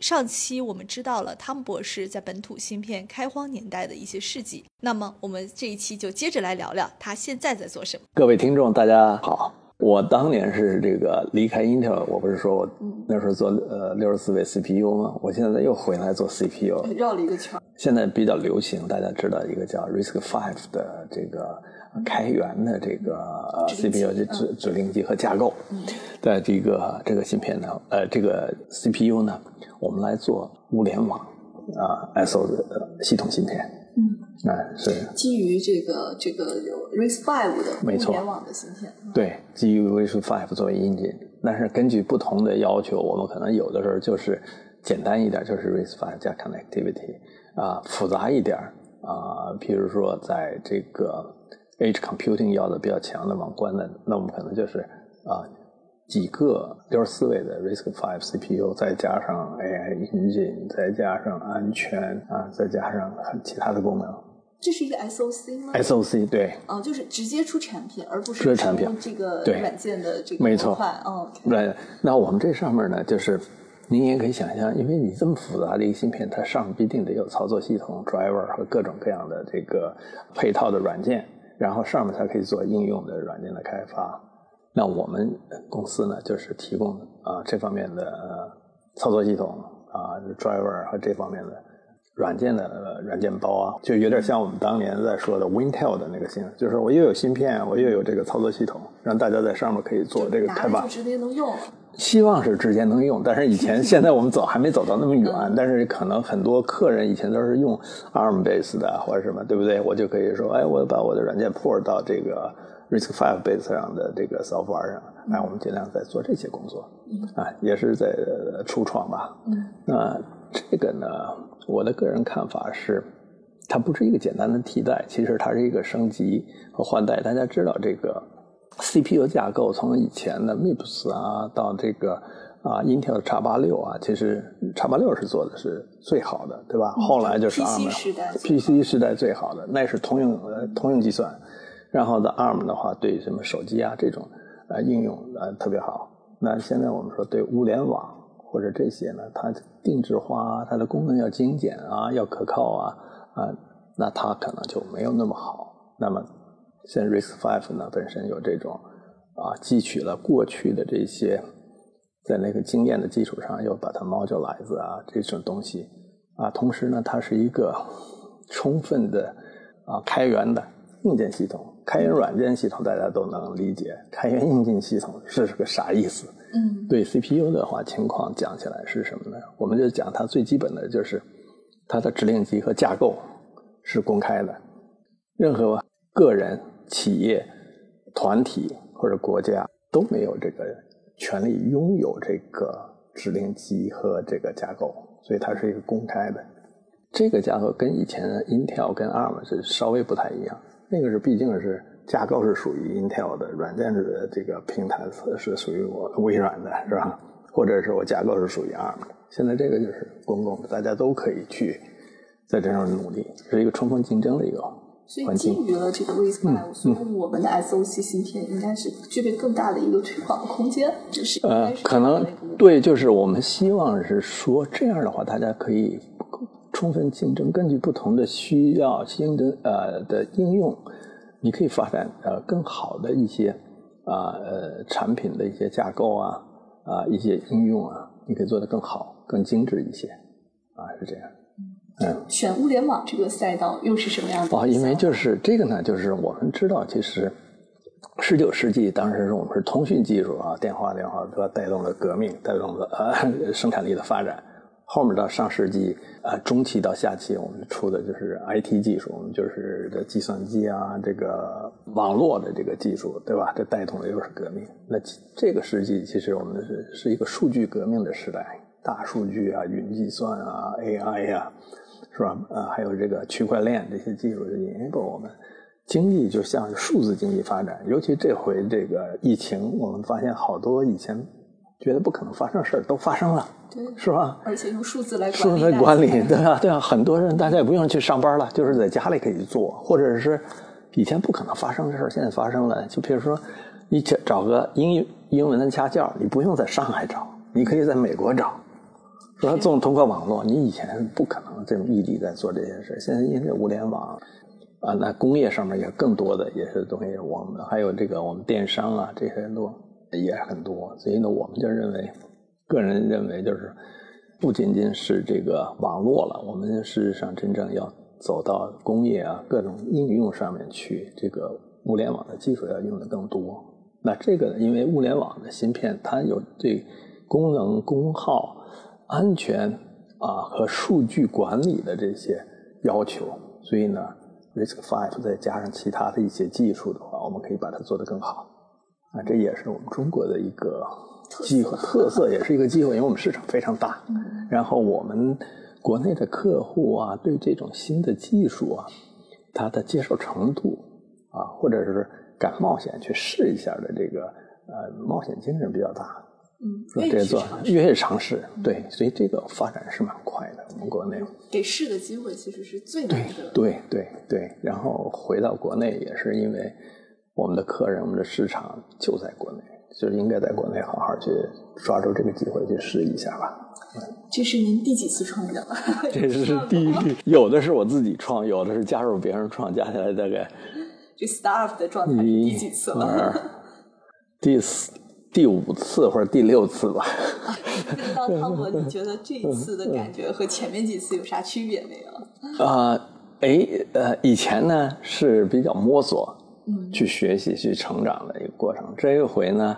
上期我们知道了汤姆博士在本土芯片开荒年代的一些事迹，那么我们这一期就接着来聊聊他现在在做什么。各位听众，大家好，我当年是这个离开 Intel，我不是说我那时候做呃六十四位 CPU 吗？我现在又回来做 CPU，绕了一个圈。现在比较流行，大家知道一个叫 RISC-V 的这个。开源的这个 CPU 的指指令集和架构，在这个这个芯片呢，呃，这个 CPU 呢，我们来做物联网啊，SO 的系统芯片，嗯，啊是。基于这个这个有 RISC-V 的物联网的芯片，对，基于 RISC-V 作为引擎，但是根据不同的要求，我们可能有的时候就是简单一点，就是 RISC-V 加 connectivity 啊，复杂一点啊，譬如说在这个。Edge computing 要的比较强的网关的，那我们可能就是啊几个六十四位的 RISC-V CPU，再加上 AI engine，再加上安全啊，再加上其他的功能。这是一个 SOC 吗？SOC 对。哦，就是直接出产品，而不是出产品这个软件的这个模块。嗯。对，那我们这上面呢，就是您也可以想象，因为你这么复杂的一个芯片，它上必定得有操作系统、driver 和各种各样的这个配套的软件。然后上面才可以做应用的软件的开发。那我们公司呢，就是提供啊这方面的操作系统啊，driver 和这方面的软件的软件包啊，就有点像我们当年在说的 Wintel 的那个芯，就是我又有芯片，我又有这个操作系统，让大家在上面可以做这个开发。直接能用。希望是直接能用，但是以前现在我们走还没走到那么远，但是可能很多客人以前都是用 ARM base 的或者什么，对不对？我就可以说，哎，我把我的软件 port 到这个 RISC-V base 上的这个 software 上，哎，我们尽量在做这些工作，啊，也是在初创吧。那这个呢，我的个人看法是，它不是一个简单的替代，其实它是一个升级和换代。大家知道这个。CPU 架构从以前的 MIPS 啊，到这个啊，Intel 的 x 八六啊，其实 x 八六是做的是最好的，对吧？后来就是 ARM PC 时代最好的，那是通用呃通用计算。然后的 ARM 的话，对什么手机啊这种呃应用呃特别好。那现在我们说对物联网或者这些呢，它定制化，它的功能要精简啊，要可靠啊啊，那它可能就没有那么好。那么像 RISC-V 呢，本身有这种啊，汲取了过去的这些在那个经验的基础上，又把它 modularize 啊这种东西啊，同时呢，它是一个 充分的啊开源的硬件系统。开源软件系统大家都能理解，开源硬件系统是个啥意思？嗯，对 CPU 的话，情况讲起来是什么呢？我们就讲它最基本的就是它的指令集和架构是公开的，任何个人。企业、团体或者国家都没有这个权利拥有这个指令集和这个架构，所以它是一个公开的。这个架构跟以前的 Intel 跟 ARM 是稍微不太一样，那个是毕竟是架构是属于 Intel 的，软件的这个平台是属于我微软的，是吧？或者是我架构是属于 ARM 的。现在这个就是公共的，大家都可以去在这上努力，是一个充分竞争的一个。所以基于了这个 RISC-V，所以我们的 SOC 芯片应该是具备更大的一个推广的空间，就是呃，可能对，就是我们希望是说这样的话，大家可以充分竞争，根据不同的需要、新的呃的应用，你可以发展呃更好的一些啊呃产品的一些架构啊啊一些应用啊，你可以做得更好、更精致一些啊，是这样。嗯，选物联网这个赛道又是什么样的？哦，因为就是这个呢，就是我们知道，其实十九世纪当时是我们是通讯技术啊，电话、电话对吧，带动了革命，带动了呃 生产力的发展。后面到上世纪啊中期到下期，我们出的就是 IT 技术，我们就是这计算机啊，这个网络的这个技术，对吧？这带动的又是革命。那这个世纪其实我们是是一个数据革命的时代，大数据啊，云计算啊，AI 呀。是吧？呃，还有这个区块链这些技术，是 enable 我们经济就像是数字经济发展，尤其这回这个疫情，我们发现好多以前觉得不可能发生事儿都发生了，对，是吧？而且用数字来数字来管理，对啊，对啊，很多人大家也不用去上班了，就是在家里可以做，或者是以前不可能发生的事儿，现在发生了。就比如说，你找找个英英文的家教，你不用在上海找，你可以在美国找，说这种通过网络，你以前不可能这种异地在做这些事，现在因为物联网。啊，那工业上面也更多的也是东西，我们还有这个我们电商啊，这些都也很多。所以呢，我们就认为，个人认为就是不仅仅是这个网络了，我们事实上真正要走到工业啊各种应用上面去，这个物联网的技术要用的更多。那这个因为物联网的芯片，它有对功能、功耗、安全啊和数据管理的这些要求，所以呢。Risk Five 再加上其他的一些技术的话，我们可以把它做得更好。啊，这也是我们中国的一个机会特色，也是一个机会，因为我们市场非常大。然后我们国内的客户啊，对这种新的技术啊，它的接受程度啊，或者是敢冒险去试一下的这个呃冒险精神比较大。嗯，这做越是尝试，对，所以这个发展是蛮快的。我们国内给试的机会其实是最难的。对对对，然后回到国内也是因为我们的客人、我们的市场就在国内，就是应该在国内好好去抓住这个机会去试一下吧。这是您第几次创业了？这是 第一，有的是我自己创，有的是加入别人创，加起来大概这 staff 的状态第几次了？第四。第五次或者第六次吧。不知道汤姆，你觉得这次的感觉和前面几次有啥区别没有？啊，哎，呃，以前呢是比较摸索，嗯，去学习、去成长的一个过程。这一回呢，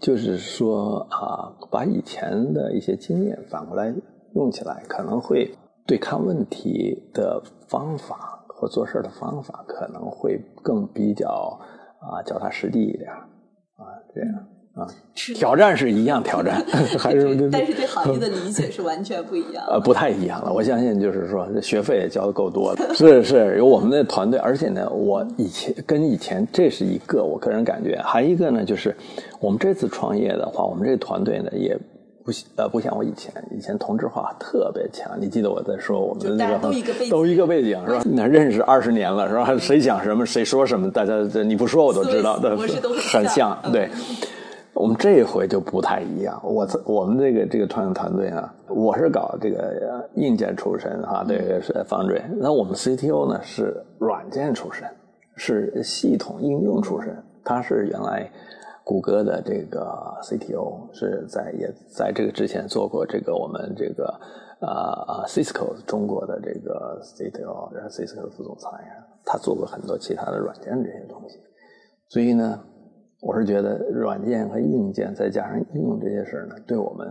就是说啊，把以前的一些经验反过来用起来，可能会对看问题的方法和做事的方法可能会更比较啊脚踏实地一点啊，这样。啊，挑战是一样挑战，还是但是对行业的理解 是完全不一样。呃，不太一样了。我相信就是说，学费也交的够多的。是是，有我们的团队，而且呢，我以前跟以前这是一个我个人感觉，还一个呢，就是我们这次创业的话，我们这个团队呢也不呃不像我以前，以前同质化特别强。你记得我在说我们的那个都一个背景，都一个背景是吧？那认识二十年了是吧？谁讲什么谁说什么，大家你不说我都知道，都很像对。我们这一回就不太一样。我我们这个这个创业团队啊，我是搞这个硬件出身哈，这个是 Foundry。那我们 CTO 呢是软件出身，是系统应用出身。他是原来谷歌的这个 CTO，是在也在这个之前做过这个我们这个啊啊 Cisco 中国的这个 CTO，然后 Cisco 的副总裁呀，他做过很多其他的软件这些东西。所以呢。我是觉得软件和硬件再加上应用这些事儿呢，对我们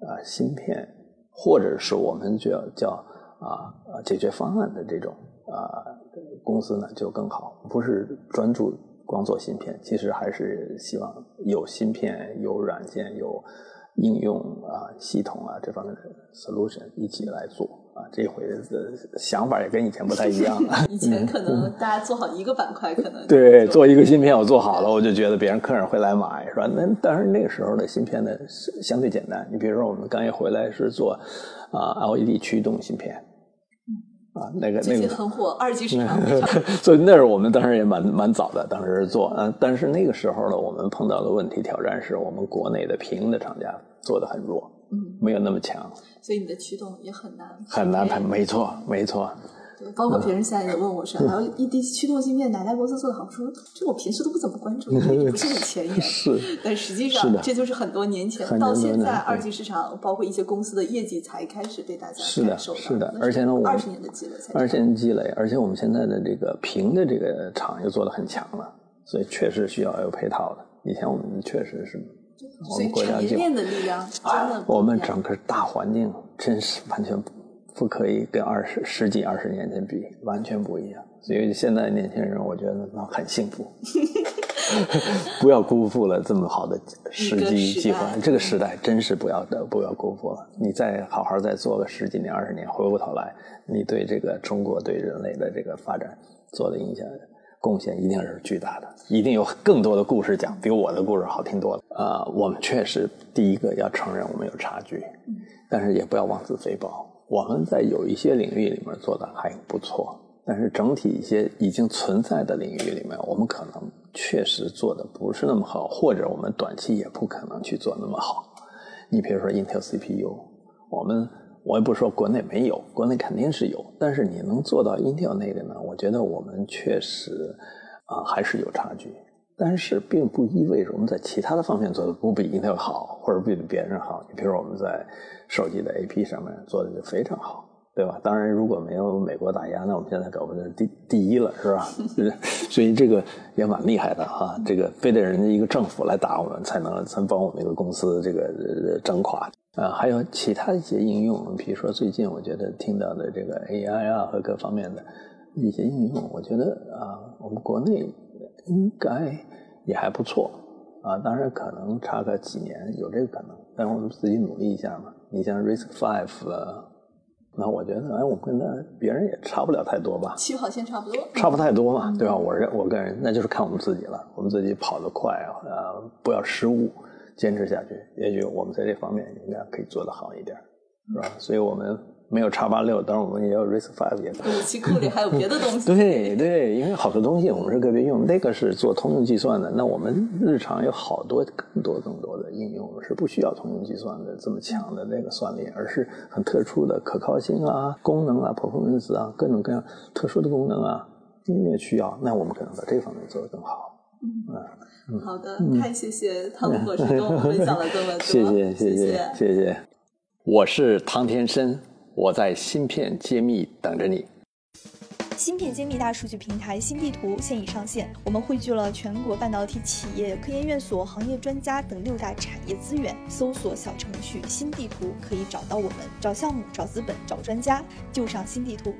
啊芯片或者是我们叫叫啊解决方案的这种啊公司呢就更好。不是专注光做芯片，其实还是希望有芯片、有软件、有应用啊系统啊这方面的 solution 一起来做。啊，这回的想法也跟以前不太一样了。以前可能大家做好一个板块，可能 对做一个芯片，我做好了，我就觉得别人客人会来买，是吧？那但是那个时候的芯片呢，相对简单。你比如说，我们刚一回来是做啊 LED 驱动芯片，啊，那个那个很火，二级市场。所以那是我们当时也蛮蛮早的，当时做。嗯，但是那个时候呢，我们碰到的问题挑战是我们国内的平的厂家做的很弱。嗯，没有那么强，所以你的驱动也很难，很难，很没错，没错。对，包括别人现在也问我说，还有一滴驱动芯片哪家公司做的好？我说这我平时都不怎么关注，不是很前沿。是，但实际上这就是很多年前到现在二级市场，包括一些公司的业绩才开始被大家感受。是的，是的，而且呢，我二十年的积累，二十年积累，而且我们现在的这个屏的这个厂又做的很强了，所以确实需要有配套的。以前我们确实是。我们国家就我们整个大环境真是完全不可以跟二十十几二十年前比，完全不一样。所以现在年轻人，我觉得很幸福，不要辜负了这么好的时机机会。这个时代真是不要的，不要辜负了。你再好好再做个十几年二十年，回过头来，你对这个中国对人类的这个发展做的影响。贡献一定是巨大的，一定有更多的故事讲，比我的故事好听多了。啊，我们确实第一个要承认我们有差距，但是也不要妄自菲薄。我们在有一些领域里面做的还不错，但是整体一些已经存在的领域里面，我们可能确实做的不是那么好，或者我们短期也不可能去做那么好。你比如说 Intel CPU，我们我也不说国内没有，国内肯定是有，但是你能做到 Intel 那个呢？我觉得我们确实啊还是有差距，但是并不意味着我们在其他的方面做的不比 Intel 好，或者比别人好。你比如说我们在手机的 AP 上面做的就非常好，对吧？当然，如果没有美国打压，那我们现在搞不定第第一了，是吧？所以这个也蛮厉害的哈。这个非得人家一个政府来打我们，才能才帮我们一个公司这个整垮啊。还有其他一些应用，比如说最近我觉得听到的这个 AI 啊和各方面的一些应用，我觉得啊，我们国内应该也还不错啊。当然可能差个几年有这个可能，但是我们自己努力一下嘛。你像 Risk Five 了，那我觉得，哎，我们跟他别人也差不了太多吧，起跑线差不多，差不太多嘛，对吧？我认我个人，那就是看我们自己了，我们自己跑得快啊，不要失误，坚持下去，也许我们在这方面应该可以做得好一点，是吧？所以我们。没有叉八六，当然我们也有 Risk Five 也。武器库里还有别的东西。对对，因为好多东西我们是个别用，那个是做通用计算的。那我们日常有好多更多更多的应用是不需要通用计算的这么强的那个算力，而是很特殊的可靠性啊、功能啊、performance 啊各种各样特殊的功能啊，音乐需要，那我们可能在这方面做得更好。嗯，好的，太谢谢汤姆博士跟我们分享了这么多，谢谢谢谢谢谢，我是汤天生。我在芯片揭秘等着你。芯片揭秘大数据平台新地图现已上线，我们汇聚了全国半导体企业、科研院所、行业专家等六大产业资源。搜索小程序“新地图”可以找到我们，找项目、找资本、找专家，就上新地图。